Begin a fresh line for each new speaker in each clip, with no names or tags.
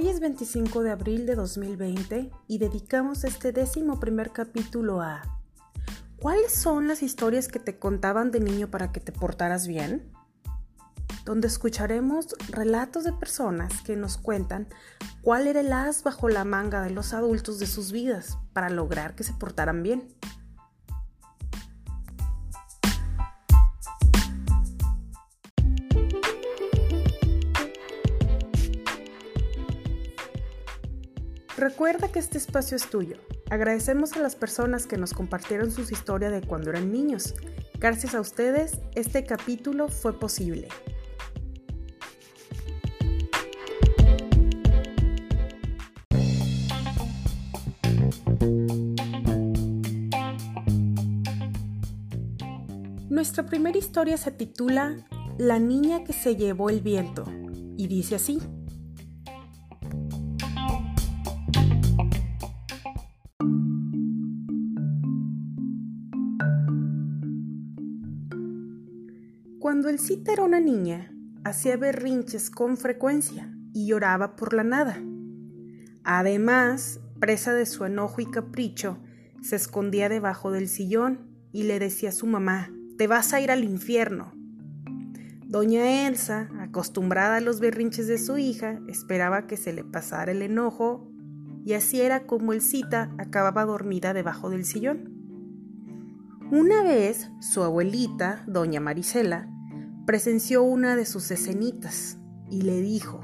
Hoy es 25 de abril de 2020 y dedicamos este décimo primer capítulo a ¿Cuáles son las historias que te contaban de niño para que te portaras bien? Donde escucharemos relatos de personas que nos cuentan cuál era el as bajo la manga de los adultos de sus vidas para lograr que se portaran bien. Recuerda que este espacio es tuyo. Agradecemos a las personas que nos compartieron sus historias de cuando eran niños. Gracias a ustedes, este capítulo fue posible. Nuestra primera historia se titula La niña que se llevó el viento y dice así. Cita era una niña, hacía berrinches con frecuencia y lloraba por la nada. Además, presa de su enojo y capricho, se escondía debajo del sillón y le decía a su mamá, te vas a ir al infierno. Doña Elsa, acostumbrada a los berrinches de su hija, esperaba que se le pasara el enojo y así era como el cita acababa dormida debajo del sillón. Una vez, su abuelita, doña Marisela, presenció una de sus escenitas y le dijo,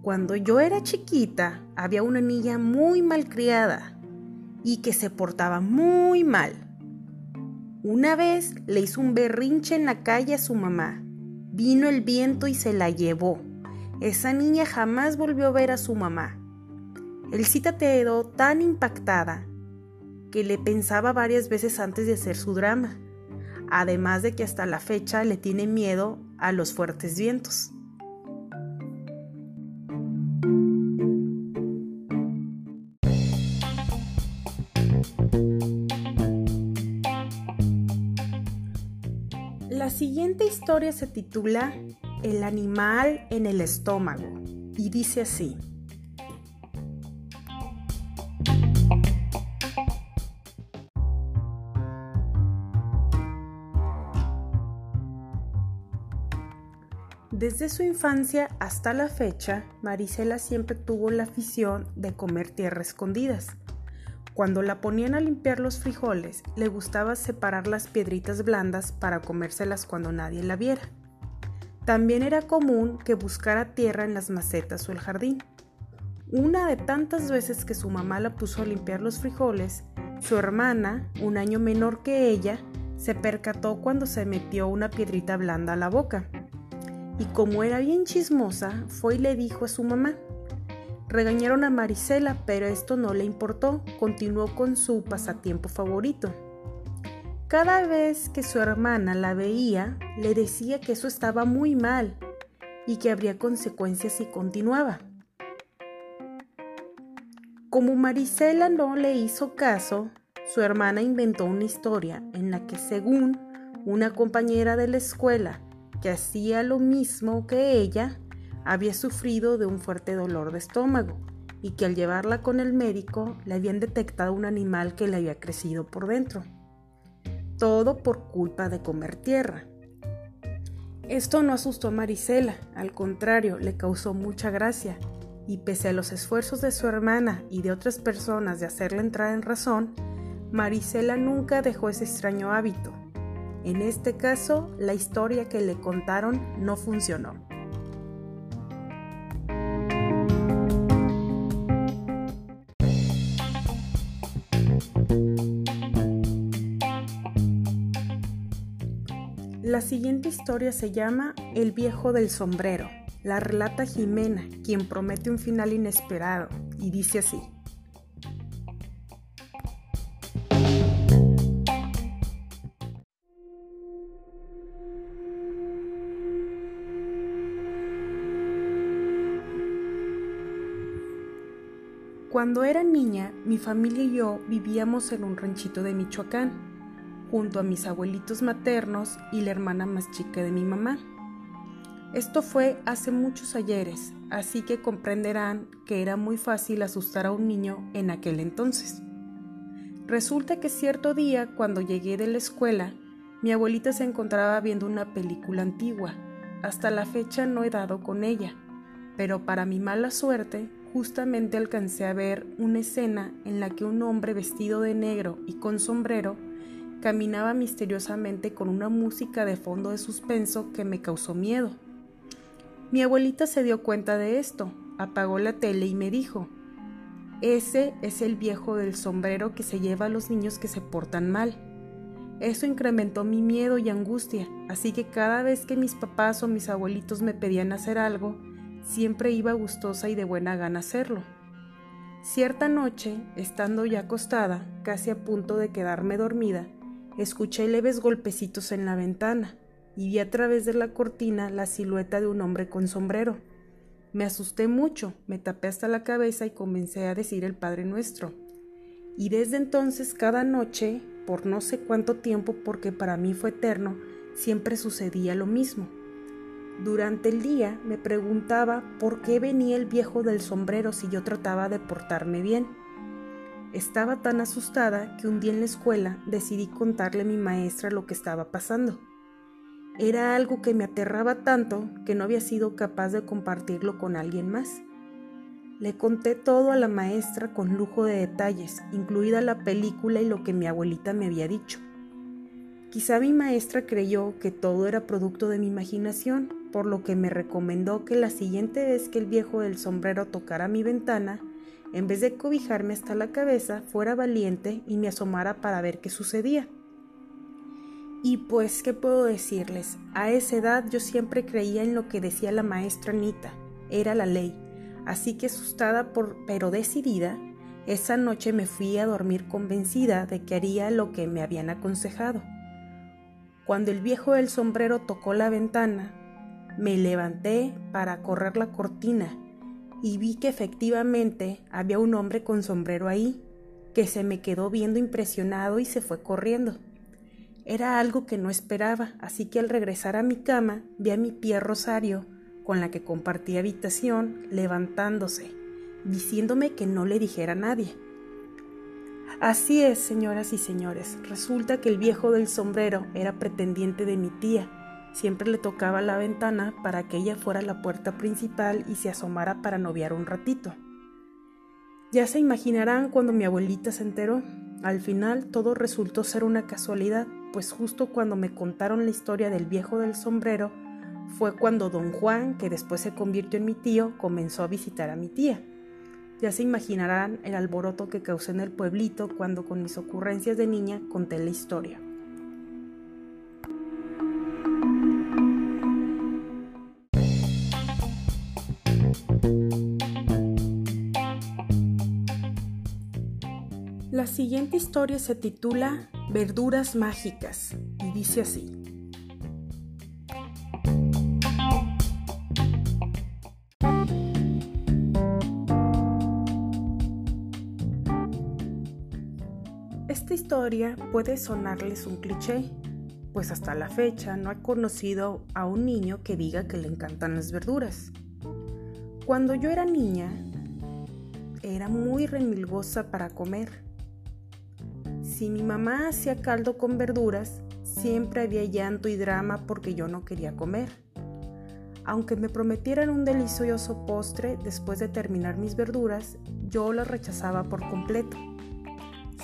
cuando yo era chiquita había una niña muy malcriada y que se portaba muy mal. Una vez le hizo un berrinche en la calle a su mamá. Vino el viento y se la llevó. Esa niña jamás volvió a ver a su mamá. El cita quedó tan impactada que le pensaba varias veces antes de hacer su drama además de que hasta la fecha le tiene miedo a los fuertes vientos. La siguiente historia se titula El animal en el estómago y dice así. Desde su infancia hasta la fecha, Marisela siempre tuvo la afición de comer tierra escondidas. Cuando la ponían a limpiar los frijoles, le gustaba separar las piedritas blandas para comérselas cuando nadie la viera. También era común que buscara tierra en las macetas o el jardín. Una de tantas veces que su mamá la puso a limpiar los frijoles, su hermana, un año menor que ella, se percató cuando se metió una piedrita blanda a la boca y como era bien chismosa, fue y le dijo a su mamá. Regañaron a Marisela, pero esto no le importó, continuó con su pasatiempo favorito. Cada vez que su hermana la veía, le decía que eso estaba muy mal y que habría consecuencias si continuaba. Como Marisela no le hizo caso, su hermana inventó una historia en la que según una compañera de la escuela que hacía lo mismo que ella, había sufrido de un fuerte dolor de estómago y que al llevarla con el médico le habían detectado un animal que le había crecido por dentro. Todo por culpa de comer tierra. Esto no asustó a Marisela, al contrario, le causó mucha gracia, y pese a los esfuerzos de su hermana y de otras personas de hacerle entrar en razón, Marisela nunca dejó ese extraño hábito en este caso, la historia que le contaron no funcionó. La siguiente historia se llama El viejo del sombrero. La relata Jimena, quien promete un final inesperado, y dice así. Cuando era niña, mi familia y yo vivíamos en un ranchito de Michoacán, junto a mis abuelitos maternos y la hermana más chica de mi mamá. Esto fue hace muchos ayeres, así que comprenderán que era muy fácil asustar a un niño en aquel entonces. Resulta que cierto día, cuando llegué de la escuela, mi abuelita se encontraba viendo una película antigua. Hasta la fecha no he dado con ella, pero para mi mala suerte, justamente alcancé a ver una escena en la que un hombre vestido de negro y con sombrero caminaba misteriosamente con una música de fondo de suspenso que me causó miedo. Mi abuelita se dio cuenta de esto, apagó la tele y me dijo, ese es el viejo del sombrero que se lleva a los niños que se portan mal. Eso incrementó mi miedo y angustia, así que cada vez que mis papás o mis abuelitos me pedían hacer algo, siempre iba gustosa y de buena gana hacerlo. Cierta noche, estando ya acostada, casi a punto de quedarme dormida, escuché leves golpecitos en la ventana y vi a través de la cortina la silueta de un hombre con sombrero. Me asusté mucho, me tapé hasta la cabeza y comencé a decir el Padre Nuestro. Y desde entonces cada noche, por no sé cuánto tiempo porque para mí fue eterno, siempre sucedía lo mismo. Durante el día me preguntaba por qué venía el viejo del sombrero si yo trataba de portarme bien. Estaba tan asustada que un día en la escuela decidí contarle a mi maestra lo que estaba pasando. Era algo que me aterraba tanto que no había sido capaz de compartirlo con alguien más. Le conté todo a la maestra con lujo de detalles, incluida la película y lo que mi abuelita me había dicho. Quizá mi maestra creyó que todo era producto de mi imaginación, por lo que me recomendó que la siguiente vez que el viejo del sombrero tocara mi ventana, en vez de cobijarme hasta la cabeza, fuera valiente y me asomara para ver qué sucedía. Y pues, ¿qué puedo decirles? A esa edad yo siempre creía en lo que decía la maestra Anita, era la ley. Así que asustada por, pero decidida, esa noche me fui a dormir convencida de que haría lo que me habían aconsejado. Cuando el viejo del sombrero tocó la ventana, me levanté para correr la cortina y vi que efectivamente había un hombre con sombrero ahí, que se me quedó viendo impresionado y se fue corriendo. Era algo que no esperaba, así que al regresar a mi cama vi a mi pie Rosario, con la que compartí habitación, levantándose, diciéndome que no le dijera a nadie. Así es, señoras y señores, resulta que el viejo del sombrero era pretendiente de mi tía. Siempre le tocaba la ventana para que ella fuera la puerta principal y se asomara para noviar un ratito. Ya se imaginarán cuando mi abuelita se enteró. Al final todo resultó ser una casualidad, pues justo cuando me contaron la historia del viejo del sombrero, fue cuando don Juan, que después se convirtió en mi tío, comenzó a visitar a mi tía. Ya se imaginarán el alboroto que causé en el pueblito cuando con mis ocurrencias de niña conté la historia. La siguiente historia se titula Verduras Mágicas y dice así. Esta historia puede sonarles un cliché, pues hasta la fecha no he conocido a un niño que diga que le encantan las verduras. Cuando yo era niña, era muy remilgosa para comer si mi mamá hacía caldo con verduras, siempre había llanto y drama porque yo no quería comer. Aunque me prometieran un delicioso postre después de terminar mis verduras, yo las rechazaba por completo.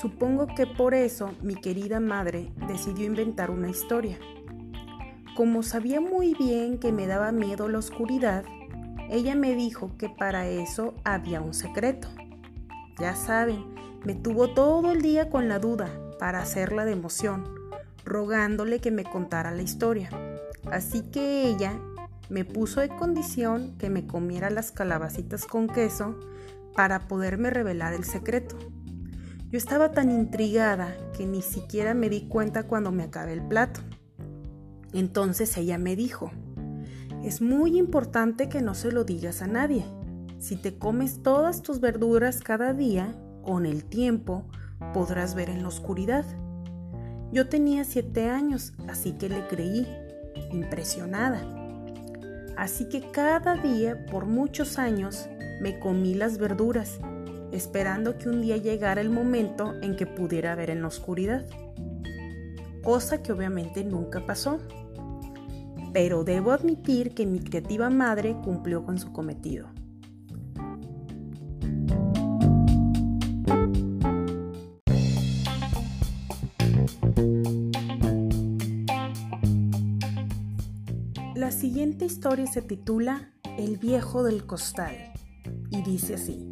Supongo que por eso mi querida madre decidió inventar una historia. Como sabía muy bien que me daba miedo la oscuridad, ella me dijo que para eso había un secreto. Ya saben, me tuvo todo el día con la duda para hacerla de emoción, rogándole que me contara la historia. Así que ella me puso de condición que me comiera las calabacitas con queso para poderme revelar el secreto. Yo estaba tan intrigada que ni siquiera me di cuenta cuando me acabé el plato. Entonces ella me dijo, es muy importante que no se lo digas a nadie. si te comes todas tus verduras cada día, con el tiempo podrás ver en la oscuridad. Yo tenía siete años, así que le creí, impresionada. Así que cada día, por muchos años, me comí las verduras, esperando que un día llegara el momento en que pudiera ver en la oscuridad. Cosa que obviamente nunca pasó. Pero debo admitir que mi creativa madre cumplió con su cometido. Historia se titula El viejo del costal y dice así.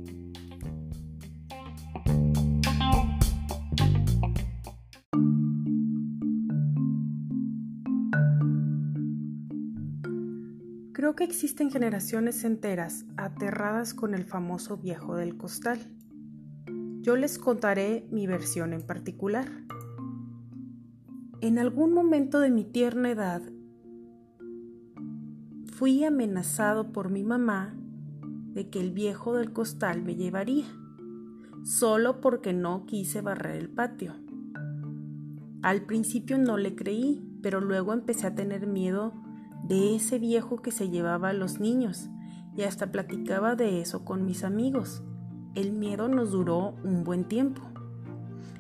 Creo que existen generaciones enteras aterradas con el famoso viejo del costal. Yo les contaré mi versión en particular. En algún momento de mi tierna edad fui amenazado por mi mamá de que el viejo del costal me llevaría, solo porque no quise barrer el patio. Al principio no le creí, pero luego empecé a tener miedo de ese viejo que se llevaba a los niños y hasta platicaba de eso con mis amigos. El miedo nos duró un buen tiempo.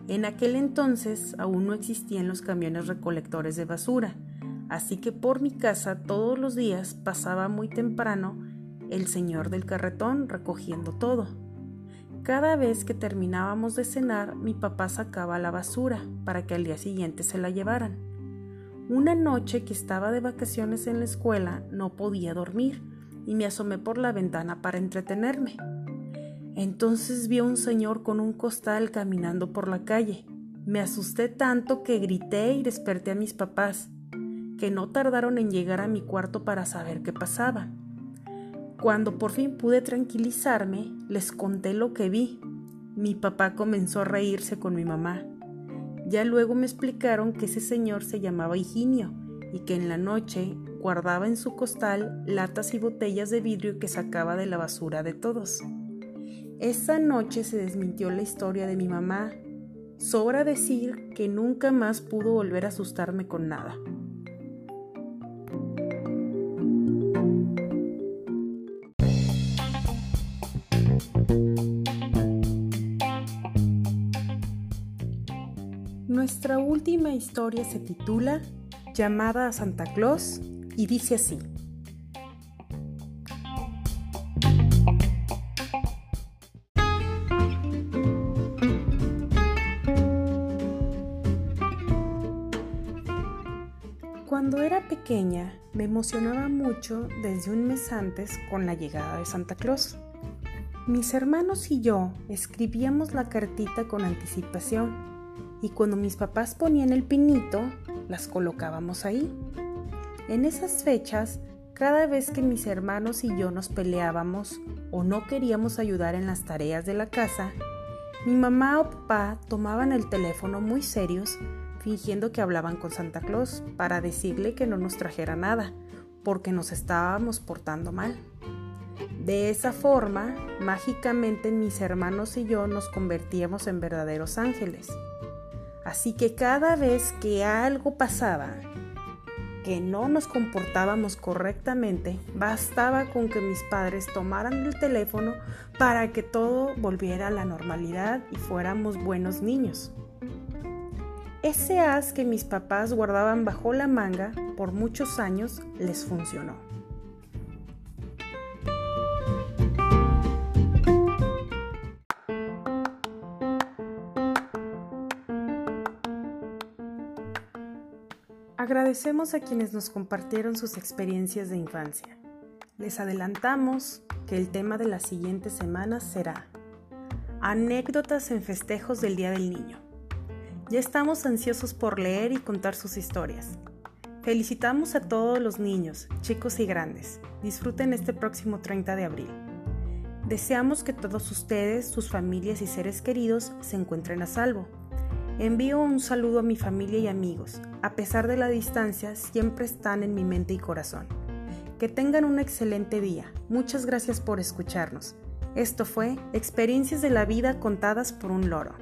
En aquel entonces aún no existían los camiones recolectores de basura, así que por mi casa todos los días pasaba muy temprano el señor del carretón recogiendo todo. Cada vez que terminábamos de cenar, mi papá sacaba la basura para que al día siguiente se la llevaran. Una noche que estaba de vacaciones en la escuela no podía dormir y me asomé por la ventana para entretenerme. Entonces vi a un señor con un costal caminando por la calle. Me asusté tanto que grité y desperté a mis papás que no tardaron en llegar a mi cuarto para saber qué pasaba. Cuando por fin pude tranquilizarme, les conté lo que vi. Mi papá comenzó a reírse con mi mamá. Ya luego me explicaron que ese señor se llamaba Higinio y que en la noche guardaba en su costal latas y botellas de vidrio que sacaba de la basura de todos. Esa noche se desmintió la historia de mi mamá. Sobra decir que nunca más pudo volver a asustarme con nada. Nuestra última historia se titula Llamada a Santa Claus y dice así. Cuando era pequeña me emocionaba mucho desde un mes antes con la llegada de Santa Claus. Mis hermanos y yo escribíamos la cartita con anticipación y cuando mis papás ponían el pinito, las colocábamos ahí. En esas fechas, cada vez que mis hermanos y yo nos peleábamos o no queríamos ayudar en las tareas de la casa, mi mamá o papá tomaban el teléfono muy serios, fingiendo que hablaban con Santa Claus para decirle que no nos trajera nada, porque nos estábamos portando mal. De esa forma, mágicamente mis hermanos y yo nos convertíamos en verdaderos ángeles. Así que cada vez que algo pasaba, que no nos comportábamos correctamente, bastaba con que mis padres tomaran el teléfono para que todo volviera a la normalidad y fuéramos buenos niños. Ese as que mis papás guardaban bajo la manga por muchos años les funcionó. Agradecemos a quienes nos compartieron sus experiencias de infancia. Les adelantamos que el tema de las siguientes semanas será Anécdotas en festejos del Día del Niño. Ya estamos ansiosos por leer y contar sus historias. Felicitamos a todos los niños, chicos y grandes. Disfruten este próximo 30 de abril. Deseamos que todos ustedes, sus familias y seres queridos se encuentren a salvo Envío un saludo a mi familia y amigos. A pesar de la distancia, siempre están en mi mente y corazón. Que tengan un excelente día. Muchas gracias por escucharnos. Esto fue Experiencias de la vida contadas por un loro.